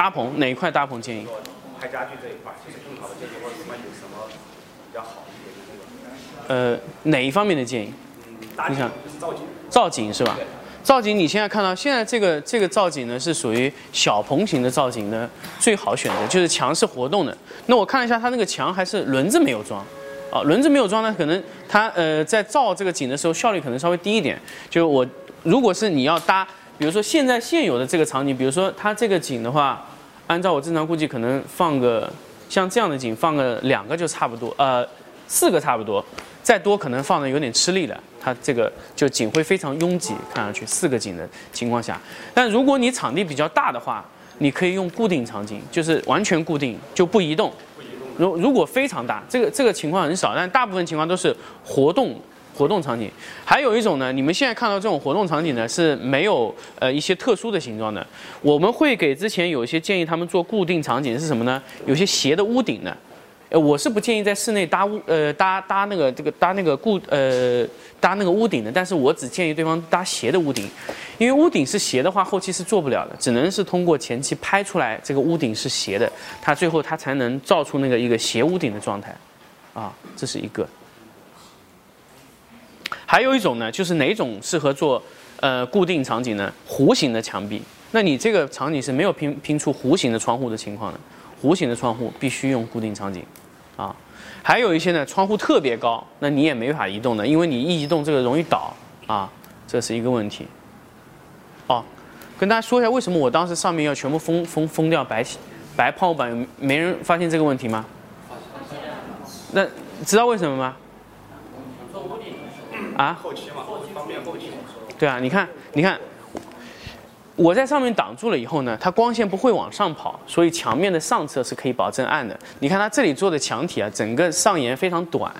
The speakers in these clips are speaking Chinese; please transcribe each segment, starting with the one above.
搭棚哪一块搭棚建议？拍家具这一块，其实更好的建议或者什么有什么比较好一点的那个？呃，哪一方面的建议？你想造景？造景是吧？造景，你现在看到现在这个这个造景呢，是属于小棚型的造景呢，最好选择就是墙是活动的。那我看了一下，它那个墙还是轮子没有装，啊，轮子没有装呢，可能它呃在造这个景的时候效率可能稍微低一点。就我如果是你要搭，比如说现在现有的这个场景，比如说它这个景的话，按照我正常估计，可能放个像这样的景放个两个就差不多，呃，四个差不多。再多可能放的有点吃力了，它这个就景会非常拥挤，看上去四个景的情况下。但如果你场地比较大的话，你可以用固定场景，就是完全固定就不移动。如如果非常大，这个这个情况很少，但大部分情况都是活动活动场景。还有一种呢，你们现在看到这种活动场景呢是没有呃一些特殊的形状的。我们会给之前有一些建议他们做固定场景是什么呢？有些斜的屋顶的。呃，我是不建议在室内搭屋，呃，搭搭那个这个搭那个固，呃，搭那个屋顶的。但是我只建议对方搭斜的屋顶，因为屋顶是斜的话，后期是做不了的，只能是通过前期拍出来这个屋顶是斜的，它最后它才能造出那个一个斜屋顶的状态，啊，这是一个。还有一种呢，就是哪种适合做呃固定场景呢？弧形的墙壁，那你这个场景是没有拼拼出弧形的窗户的情况的，弧形的窗户必须用固定场景。啊，还有一些呢，窗户特别高，那你也没法移动的，因为你一移动这个容易倒啊，这是一个问题。哦，跟大家说一下，为什么我当时上面要全部封封封掉白白泡沫板？没人发现这个问题吗？那知道为什么吗？啊？后期嘛，方便后期。对啊，你看，你看。我在上面挡住了以后呢，它光线不会往上跑，所以墙面的上侧是可以保证暗的。你看它这里做的墙体啊，整个上沿非常短，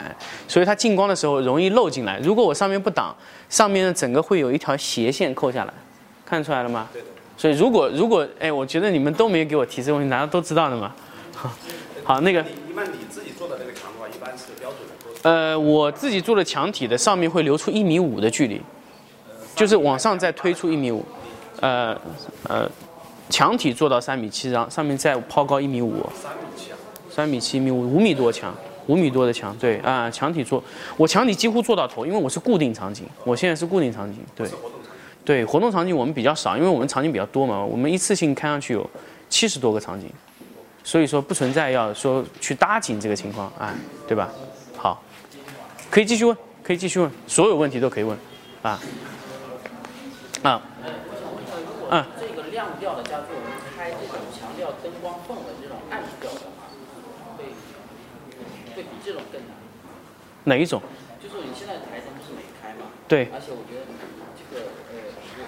所以它进光的时候容易漏进来。如果我上面不挡，上面呢整个会有一条斜线扣下来，看出来了吗？对的。所以如果如果哎，我觉得你们都没有给我提这个问题，难道都知道的吗？好，那个。一般你自己做的那个墙的话，一般是标准的。呃，我自己做的墙体的上面会留出一米五的距离，就是往上再推出一米五。呃呃，墙体做到三米七，然后上面再抛高一米五。三米七？三米七，一米五，五米多墙，五米多的墙，对啊，墙体做，我墙体几乎做到头，因为我是固定场景，我现在是固定场景，对。对，活动场景我们比较少，因为我们场景比较多嘛，我们一次性看上去有七十多个场景，所以说不存在要说去搭景这个情况，啊，对吧？好，可以继续问，可以继续问，所有问题都可以问，啊，啊。嗯，这个亮调的家具，我们开这种强调灯光氛围这种暗调的话，会会比这种更难。哪一种？就是你现在台灯不是没开吗？对。而且我觉得这个呃，我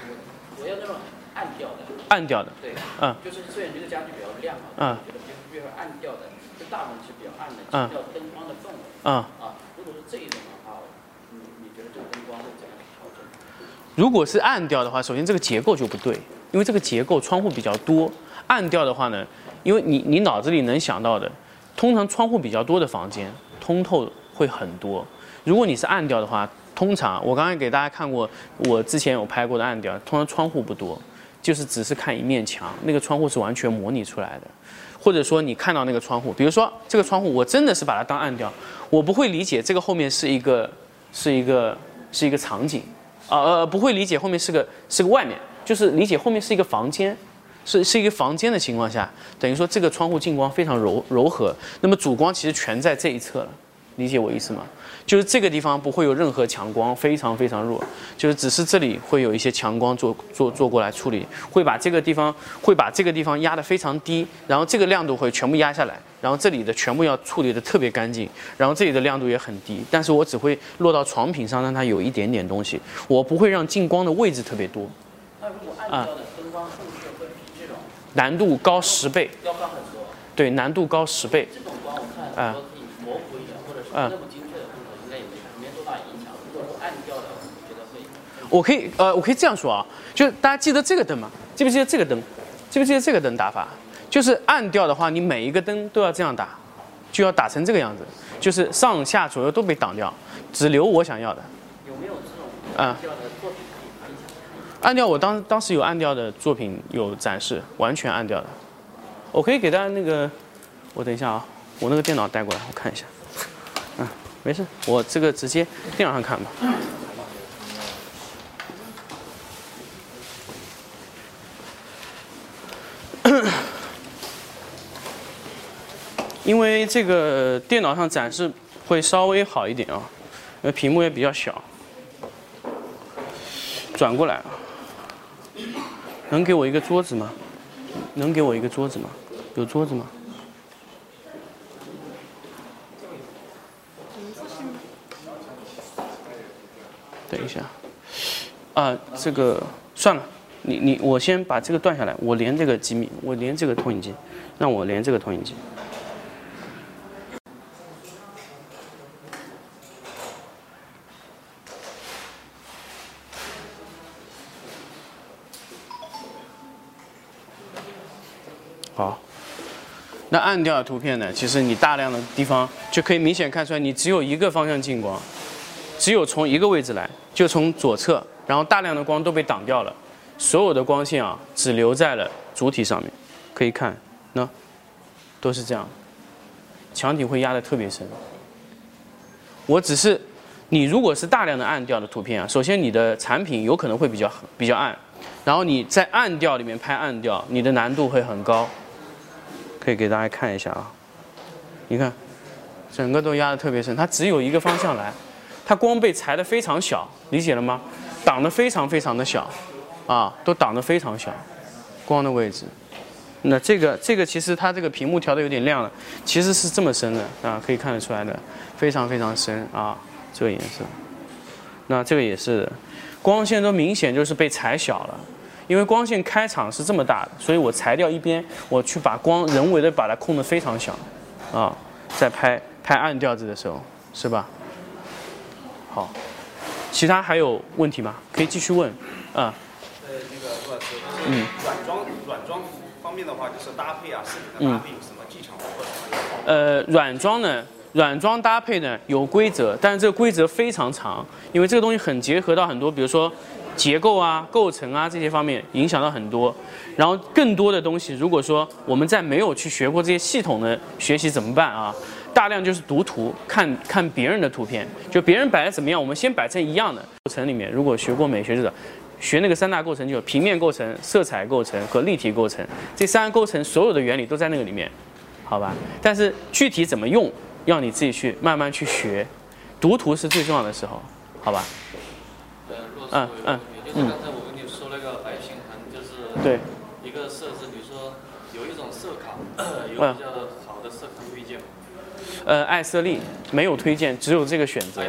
我我要那种暗调的。暗调的。对。嗯。就是虽然这个家具比较亮啊，觉得比如暗调的，就大部分是比较暗的，强调灯光的氛围。嗯。啊，如果是这一种的话，你你觉得这个灯光会怎样调整？如果是暗调的话，首先这个结构就不对，因为这个结构窗户比较多。暗调的话呢，因为你你脑子里能想到的，通常窗户比较多的房间，通透会很多。如果你是暗调的话，通常我刚才给大家看过，我之前有拍过的暗调，通常窗户不多，就是只是看一面墙，那个窗户是完全模拟出来的。或者说你看到那个窗户，比如说这个窗户，我真的是把它当暗调，我不会理解这个后面是一个是一个是一个场景。啊呃不会理解后面是个是个外面，就是理解后面是一个房间，是是一个房间的情况下，等于说这个窗户进光非常柔柔和，那么主光其实全在这一侧了，理解我意思吗？就是这个地方不会有任何强光，非常非常弱，就是只是这里会有一些强光做做做过来处理，会把这个地方会把这个地方压得非常低，然后这个亮度会全部压下来，然后这里的全部要处理的特别干净，然后这里的亮度也很低，但是我只会落到床品上，让它有一点点东西，我不会让进光的位置特别多。那如果暗调的灯光会比这种难度高十倍，要高很多。对，难度高十倍。这种光我看很多可以模糊一点，或者是那么精。我可以呃，我可以这样说啊，就是大家记得这个灯吗？记不记得这个灯？记不记得这个灯打法？就是暗调的话，你每一个灯都要这样打，就要打成这个样子，就是上下左右都被挡掉，只留我想要的。有没有这种暗调的作品可以暗调我当当时有暗调的作品有展示，完全暗调的。我可以给大家那个，我等一下啊，我那个电脑带过来，我看一下。没事，我这个直接电脑上看吧。因为这个电脑上展示会稍微好一点啊，因为屏幕也比较小。转过来啊，能给我一个桌子吗？能给我一个桌子吗？有桌子吗？下，啊，这个算了，你你我先把这个断下来，我连这个机密，我连这个投影机，让我连这个投影机。好，那暗调的图片呢？其实你大量的地方就可以明显看出来，你只有一个方向进光，只有从一个位置来，就从左侧，然后大量的光都被挡掉了，所有的光线啊只留在了主体上面，可以看，那都是这样，墙体会压得特别深。我只是，你如果是大量的暗调的图片啊，首先你的产品有可能会比较比较暗，然后你在暗调里面拍暗调，你的难度会很高。可以给大家看一下啊，你看，整个都压得特别深，它只有一个方向来，它光被裁得非常小，理解了吗？挡得非常非常的小，啊，都挡得非常小，光的位置。那这个这个其实它这个屏幕调的有点亮了，其实是这么深的啊，可以看得出来的，非常非常深啊，这个颜色。那这个也是，光线都明显就是被裁小了。因为光线开场是这么大的，所以我裁掉一边，我去把光人为的把它控得非常小，啊，在拍拍暗调子的时候，是吧？好，其他还有问题吗？可以继续问，啊。呃，那个陆老师，嗯，软装软装方面的话，就是搭配啊，视频的搭配有什么技巧或者什么？呃，软装呢，软装搭配呢有规则，但是这个规则非常长，因为这个东西很结合到很多，比如说。结构啊、构成啊这些方面影响到很多，然后更多的东西，如果说我们在没有去学过这些系统的学习怎么办啊？大量就是读图，看看别人的图片，就别人摆的怎么样，我们先摆成一样的构成里面。如果学过美学者，学那个三大构成，就平面构成、色彩构成和立体构成，这三个构成所有的原理都在那个里面，好吧？但是具体怎么用，要你自己去慢慢去学，读图是最重要的时候，好吧？嗯嗯，嗯就是刚才我跟你说那个白平衡，就是对一个设置。比如说有一种色卡，有比较好的色卡推荐吗？呃，爱色丽没有推荐，只有这个选择。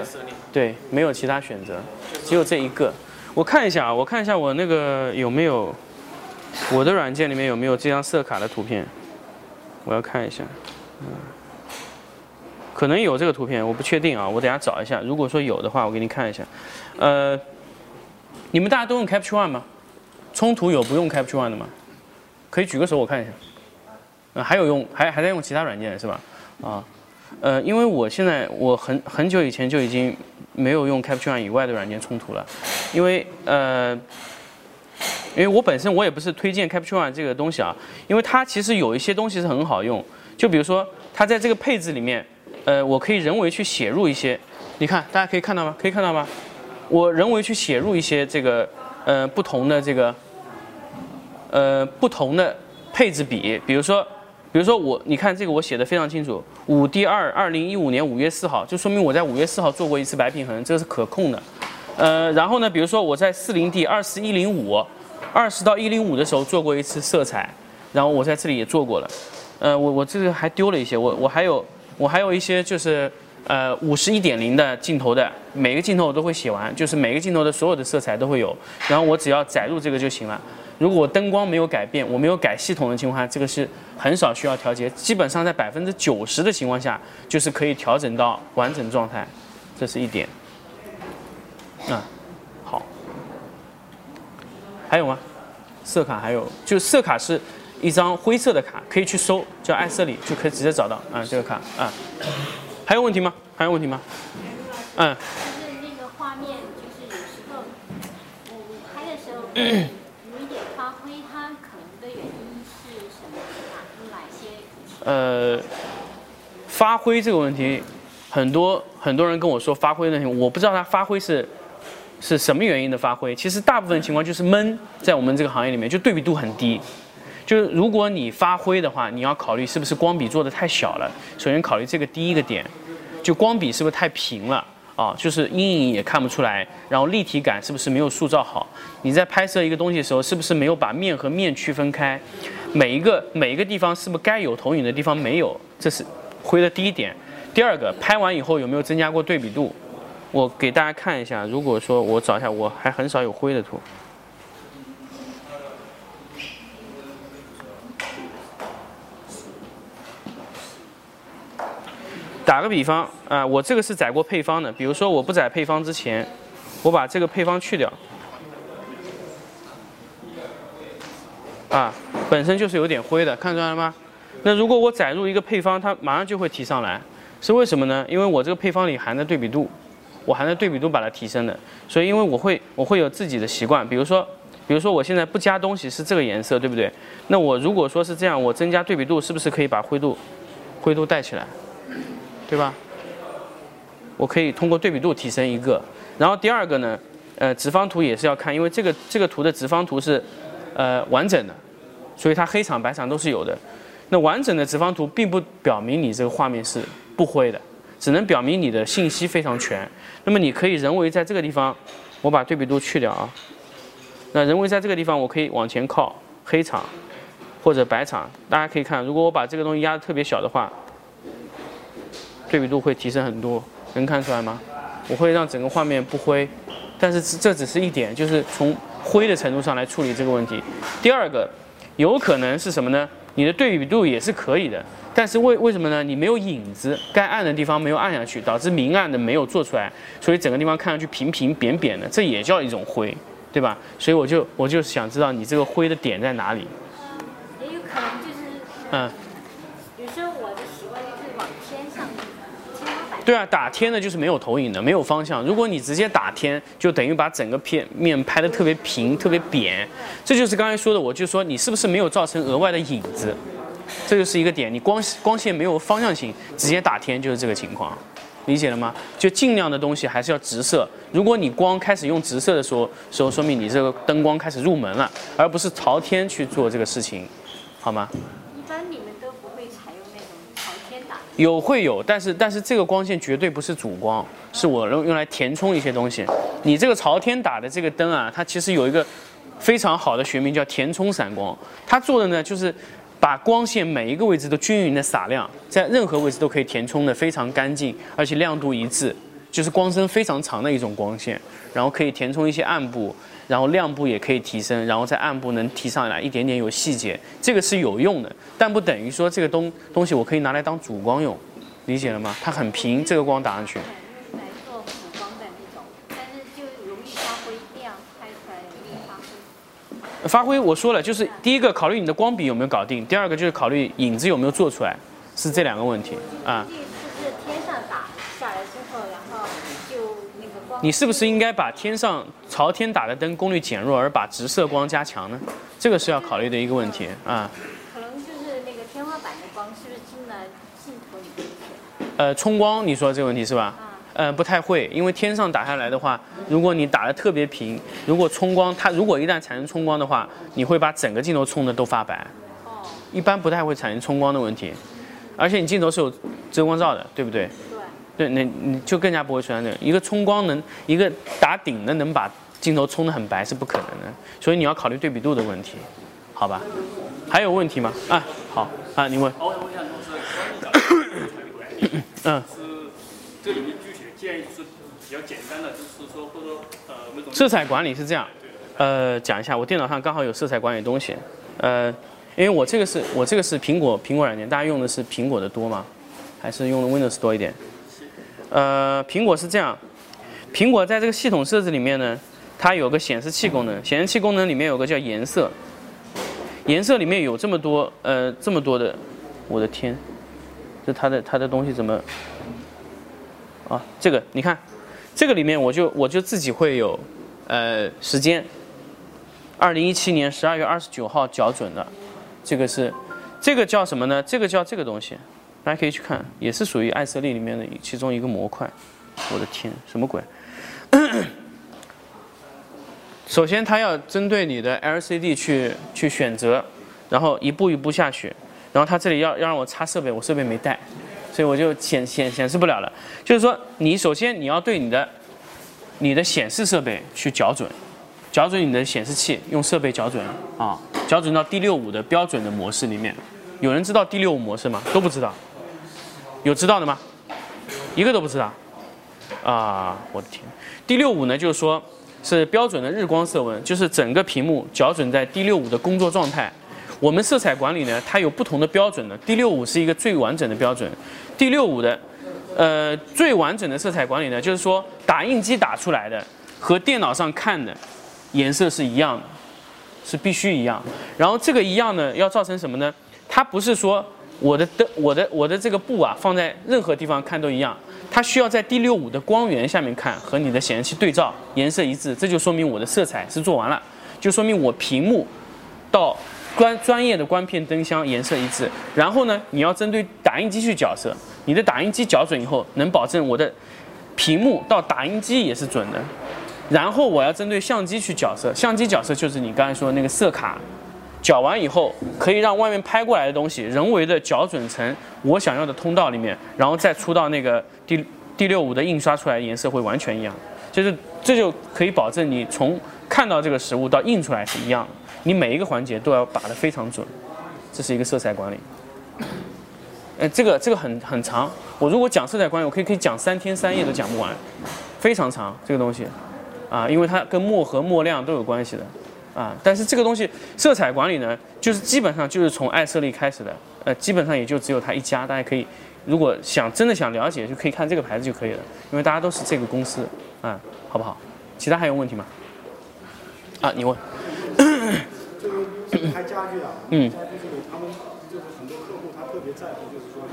对，没有其他选择，只有这一个。我看一下啊，我看一下我那个有没有我的软件里面有没有这张色卡的图片，我要看一下。嗯，可能有这个图片，我不确定啊，我等下找一下。如果说有的话，我给你看一下。呃。你们大家都用 Capture One 吗？冲突有不用 Capture One 的吗？可以举个手我看一下。呃，还有用还还在用其他软件是吧？啊，呃，因为我现在我很很久以前就已经没有用 Capture One 以外的软件冲图了，因为呃，因为我本身我也不是推荐 Capture One 这个东西啊，因为它其实有一些东西是很好用，就比如说它在这个配置里面，呃，我可以人为去写入一些，你看大家可以看到吗？可以看到吗？我人为去写入一些这个呃不同的这个呃不同的配置比，比如说比如说我你看这个我写的非常清楚，五 D 二二零一五年五月四号，就说明我在五月四号做过一次白平衡，这个是可控的。呃，然后呢，比如说我在四零 D 二四一零五二十到一零五的时候做过一次色彩，然后我在这里也做过了。呃，我我这个还丢了一些，我我还有我还有一些就是。呃，五十一点零的镜头的每个镜头我都会写完，就是每个镜头的所有的色彩都会有，然后我只要载入这个就行了。如果灯光没有改变，我没有改系统的情况下，这个是很少需要调节，基本上在百分之九十的情况下，就是可以调整到完整状态，这是一点。嗯，好，还有吗？色卡还有，就色卡是一张灰色的卡，可以去搜，叫爱色里就可以直接找到，啊，这个卡，啊。还有问题吗？还有问题吗？嗯。就是那个画面，就是有时候，我我拍的时候，有一点发挥，它可能的原因是什么？哪出来呃，发挥这个问题，很多很多人跟我说发挥的问题，我不知道它发挥是是什么原因的发挥。其实大部分情况就是闷，在我们这个行业里面，就对比度很低。就是如果你发挥的话，你要考虑是不是光比做的太小了。首先考虑这个第一个点，就光比是不是太平了啊？就是阴影也看不出来，然后立体感是不是没有塑造好？你在拍摄一个东西的时候，是不是没有把面和面区分开？每一个每一个地方是不是该有投影的地方没有？这是灰的第一点。第二个，拍完以后有没有增加过对比度？我给大家看一下。如果说我找一下，我还很少有灰的图。打个比方啊，我这个是载过配方的。比如说我不载配方之前，我把这个配方去掉，啊，本身就是有点灰的，看出来了吗？那如果我载入一个配方，它马上就会提上来，是为什么呢？因为我这个配方里含的对比度，我含的对比度把它提升的。所以因为我会我会有自己的习惯，比如说比如说我现在不加东西是这个颜色，对不对？那我如果说是这样，我增加对比度是不是可以把灰度灰度带起来？对吧？我可以通过对比度提升一个，然后第二个呢，呃，直方图也是要看，因为这个这个图的直方图是，呃，完整的，所以它黑场白场都是有的。那完整的直方图并不表明你这个画面是不灰的，只能表明你的信息非常全。那么你可以人为在这个地方，我把对比度去掉啊。那人为在这个地方，我可以往前靠黑场或者白场，大家可以看，如果我把这个东西压的特别小的话。对比度会提升很多，能看出来吗？我会让整个画面不灰，但是这只是一点，就是从灰的程度上来处理这个问题。第二个，有可能是什么呢？你的对比度也是可以的，但是为为什么呢？你没有影子，该暗的地方没有暗下去，导致明暗的没有做出来，所以整个地方看上去平平扁扁的，这也叫一种灰，对吧？所以我就我就想知道你这个灰的点在哪里。也有可能就是嗯。对啊，打天的就是没有投影的，没有方向。如果你直接打天，就等于把整个片面拍的特别平、特别扁。这就是刚才说的，我就说你是不是没有造成额外的影子？这就是一个点，你光光线没有方向性，直接打天就是这个情况，理解了吗？就尽量的东西还是要直射。如果你光开始用直射的时候，时候说明你这个灯光开始入门了，而不是朝天去做这个事情，好吗？有会有，但是但是这个光线绝对不是主光，是我用用来填充一些东西。你这个朝天打的这个灯啊，它其实有一个非常好的学名叫填充散光。它做的呢就是把光线每一个位置都均匀的洒亮，在任何位置都可以填充的非常干净，而且亮度一致，就是光深非常长的一种光线，然后可以填充一些暗部。然后亮部也可以提升，然后在暗部能提上来一点点有细节，这个是有用的，但不等于说这个东东西我可以拿来当主光用，理解了吗？它很平，这个光打上去。来做主光的那种，但是就容易发灰，亮拍出来容易发灰。发挥我说了，就是第一个考虑你的光比有没有搞定，第二个就是考虑影子有没有做出来，是这两个问题啊。你是不是应该把天上朝天打的灯功率减弱，而把直射光加强呢？这个是要考虑的一个问题啊。可能就是那个天花板的光是不是进了镜头里面去？呃，冲光，你说这个问题是吧？呃，不太会，因为天上打下来的话，如果你打的特别平，如果冲光，它如果一旦产生冲光的话，你会把整个镜头冲的都发白。哦。一般不太会产生冲光的问题，而且你镜头是有遮光罩的，对不对？对，那你就更加不会出现这个一个冲光能，一个打顶的能把镜头冲得很白是不可能的，所以你要考虑对比度的问题，好吧？还有问题吗？啊，好啊，你问。我问一下嗯。是这里面具体的建议是比较简单的，就是说或者呃那种。色彩管理是这样，呃，讲一下，我电脑上刚好有色彩管理东西，呃，因为我这个是我这个是苹果苹果软件，大家用的是苹果的多吗？还是用的 Windows 多一点？呃，苹果是这样，苹果在这个系统设置里面呢，它有个显示器功能，显示器功能里面有个叫颜色，颜色里面有这么多呃这么多的，我的天，这它的它的东西怎么？啊，这个你看，这个里面我就我就自己会有呃时间，二零一七年十二月二十九号校准的，这个是这个叫什么呢？这个叫这个东西，大家可以去看，也是属于艾色丽里面的其中一个模块。我的天，什么鬼？首先，它要针对你的 LCD 去去选择，然后一步一步下去。然后它这里要要让我插设备，我设备没带，所以我就显显显示不了了。就是说，你首先你要对你的你的显示设备去校准，校准你的显示器，用设备校准啊，校准到 D 六五的标准的模式里面。有人知道 D 六五模式吗？都不知道。有知道的吗？一个都不知道。啊，我的天！D 六五呢，就是说是标准的日光色温，就是整个屏幕校准在 D 六五的工作状态。我们色彩管理呢，它有不同的标准的。D 六五是一个最完整的标准。D 六五的，呃，最完整的色彩管理呢，就是说打印机打出来的和电脑上看的颜色是一样的，是必须一样。然后这个一样呢，要造成什么呢？它不是说我的灯、我的我的这个布啊，放在任何地方看都一样。它需要在 D 六五的光源下面看，和你的显示器对照，颜色一致，这就说明我的色彩是做完了，就说明我屏幕到。专专业的光片灯箱颜色一致，然后呢，你要针对打印机去校色，你的打印机校准以后，能保证我的屏幕到打印机也是准的。然后我要针对相机去校色，相机校色就是你刚才说的那个色卡，搅完以后可以让外面拍过来的东西人为的校准成我想要的通道里面，然后再出到那个 D D 六五的印刷出来的颜色会完全一样，就是这就可以保证你从看到这个实物到印出来是一样的。你每一个环节都要打得非常准，这是一个色彩管理。呃，这个这个很很长，我如果讲色彩管理，我可以可以讲三天三夜都讲不完，非常长这个东西，啊，因为它跟墨和墨量都有关系的，啊，但是这个东西色彩管理呢，就是基本上就是从爱色丽开始的，呃，基本上也就只有它一家，大家可以如果想真的想了解，就可以看这个牌子就可以了，因为大家都是这个公司，啊，好不好？其他还有问题吗？啊，你问。拍家具啊，嗯，家具这个他们就是很多客户他特别在乎，就是说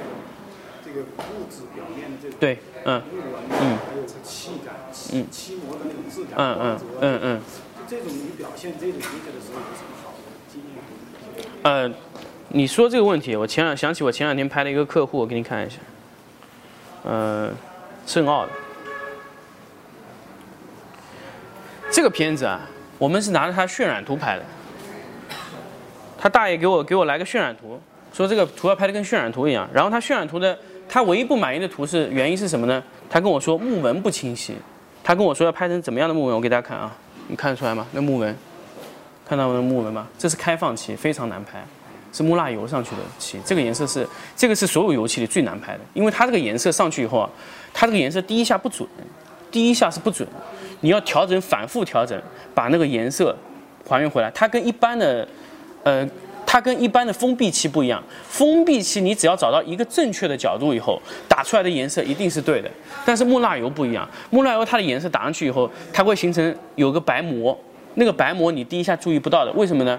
这个这个物质表面这种对，嗯，嗯，还有这气感，嗯，漆膜的那种质感，嗯嗯嗯嗯，就这种你表现这种东西的时候有什么好的经验？呃，你说这个问题，我前两想起我前两天拍了一个客户，我给你看一下，呃，圣奥的这个片子啊，我们是拿着它渲染图拍的。他大爷给我给我来个渲染图，说这个图要拍的跟渲染图一样。然后他渲染图的，他唯一不满意的图是原因是什么呢？他跟我说木纹不清晰。他跟我说要拍成怎么样的木纹？我给大家看啊，你看得出来吗？那木纹，看到那木纹吗？这是开放漆，非常难拍，是木蜡油上去的漆。这个颜色是这个是所有油漆里最难拍的，因为它这个颜色上去以后啊，它这个颜色第一下不准，第一下是不准，你要调整反复调整，把那个颜色还原回来。它跟一般的呃，它跟一般的封闭漆不一样。封闭漆你只要找到一个正确的角度以后，打出来的颜色一定是对的。但是木蜡油不一样，木蜡油它的颜色打上去以后，它会形成有个白膜，那个白膜你第一下注意不到的，为什么呢？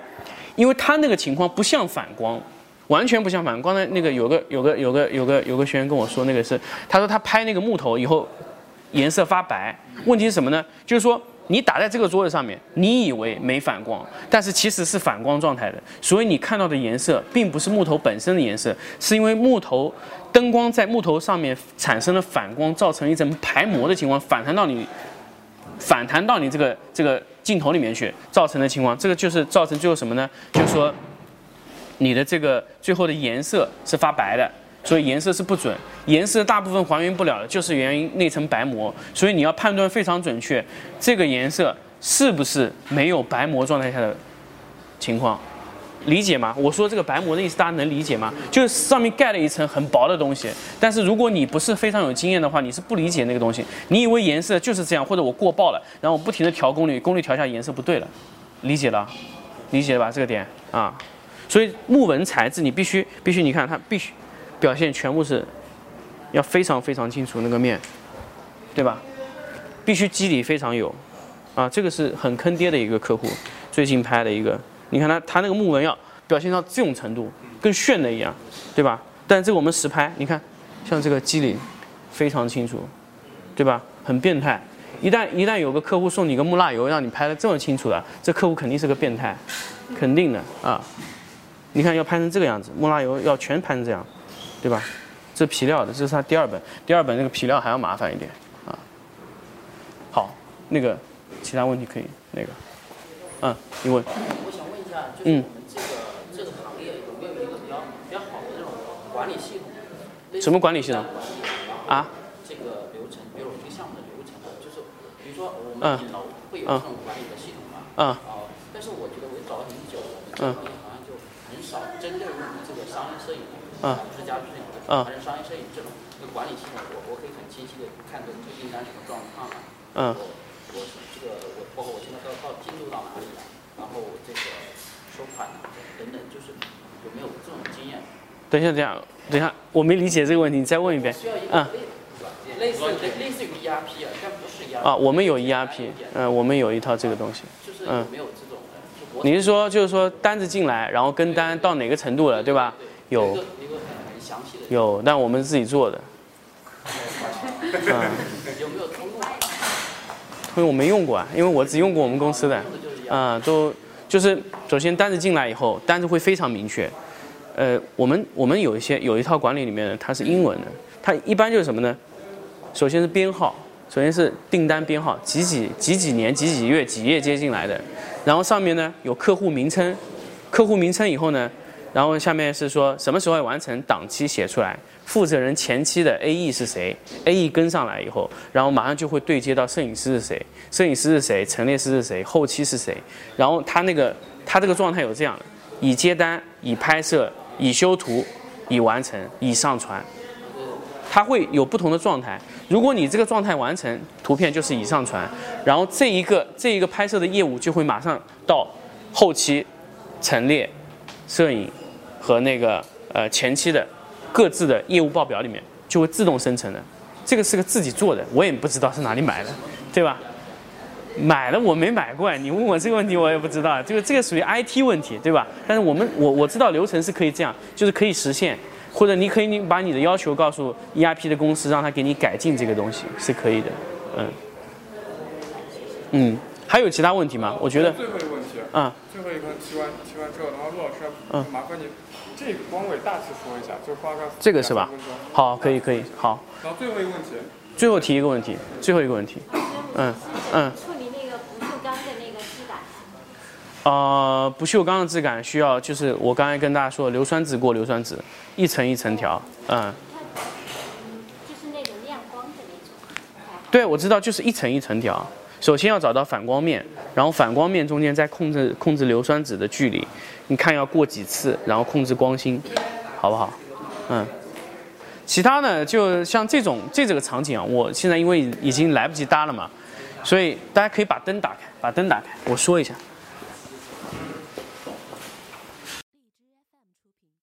因为它那个情况不像反光，完全不像反光。刚才那个有个有个有个有个有个学员跟我说，那个是他说他拍那个木头以后颜色发白，问题是什么呢？就是说。你打在这个桌子上面，你以为没反光，但是其实是反光状态的，所以你看到的颜色并不是木头本身的颜色，是因为木头灯光在木头上面产生了反光，造成一层排膜的情况，反弹到你反弹到你这个这个镜头里面去造成的情况，这个就是造成最后什么呢？就是说你的这个最后的颜色是发白的。所以颜色是不准，颜色大部分还原不了的，就是源于那层白膜。所以你要判断非常准确，这个颜色是不是没有白膜状态下的情况，理解吗？我说这个白膜的意思，大家能理解吗？就是上面盖了一层很薄的东西。但是如果你不是非常有经验的话，你是不理解那个东西。你以为颜色就是这样，或者我过曝了，然后我不停的调功率，功率调下颜色不对了，理解了？理解了吧？这个点啊，所以木纹材质你必须必须，你看它必须。表现全部是要非常非常清楚那个面，对吧？必须肌理非常有，啊，这个是很坑爹的一个客户，最近拍的一个，你看他他那个木纹要表现到这种程度，跟炫的一样，对吧？但这个我们实拍，你看像这个肌理非常清楚，对吧？很变态，一旦一旦有个客户送你个木蜡油让你拍的这么清楚的，这客户肯定是个变态，肯定的啊。你看要拍成这个样子，木蜡油要全拍成这样，对吧？这皮料的，这是它第二本，第二本那个皮料还要麻烦一点啊。好，那个其他问题可以那个，嗯，你问。我想问一下，就是我们这个这个行业有没有一个比较比较好的这种管理系统？什么管理系统？啊？这个流程，比如这个项目的流程，就是比如说我们顶楼会有这种管理的系统吗？嗯。嗯，但是我觉得我找了很久，嗯，好像就很少针对于这个商业摄影，嗯，不是家具摄影，嗯，还是商业摄影这种一个管理系统，我我可以很清晰的看着这个订单什么状况啊，嗯，我我这个我包括我现在到到进度到哪里了，然后这个收款啊等等，就是有没有这种经验？等一下，等一下，等一下，我没理解这个问题，你再问一遍。嗯。类似类似于 ERP 啊，但不是 ERP。啊，我们有 ERP，嗯，我们有一套这个东西。就是有没有这种的？你是说，就是说单子进来，然后跟单到哪个程度了，对吧？很详细的。有，但我们自己做的。嗯。有没有通用？通用我没用过啊，因为我只用过我们公司的。嗯，都就是首先单子进来以后，单子会非常明确。呃，我们我们有一些有一套管理里面它是英文的，它一般就是什么呢？首先是编号，首先是订单编号，几几几几年几几月几月接进来的，然后上面呢有客户名称，客户名称以后呢，然后下面是说什么时候完成，档期写出来，负责人前期的 A E 是谁，A E 跟上来以后，然后马上就会对接到摄影师是谁，摄影师是谁，陈列师是谁，后期是谁，然后他那个他这个状态有这样的，已接单，已拍摄，已修图，已完成，已上传。它会有不同的状态。如果你这个状态完成，图片就是已上传，然后这一个这一个拍摄的业务就会马上到后期陈列、摄影和那个呃前期的各自的业务报表里面就会自动生成的。这个是个自己做的，我也不知道是哪里买的，对吧？买了我没买过，你问我这个问题我也不知道。这个这个属于 IT 问题，对吧？但是我们我我知道流程是可以这样，就是可以实现。或者你可以你把你的要求告诉 ERP 的公司，让他给你改进这个东西是可以的，嗯，嗯，还有其他问题吗？我觉得最后一个问题，啊，最后一个提完提完之后，然后陆老师，嗯，麻烦你这个光位大致说一下，就花个这个是吧？好，可以可以，好。然后最后一个问题，最后提一个问题，最后一个问题，嗯嗯。呃，不锈钢的质感需要，就是我刚才跟大家说，硫酸纸过硫酸纸，一层一层调，嗯。就是那种亮光的那种。对，我知道，就是一层一层调。首先要找到反光面，然后反光面中间再控制控制硫酸纸的距离，你看要过几次，然后控制光心，好不好？嗯。其他呢，就像这种这这个场景啊，我现在因为已经来不及搭了嘛，所以大家可以把灯打开，把灯打开，我说一下。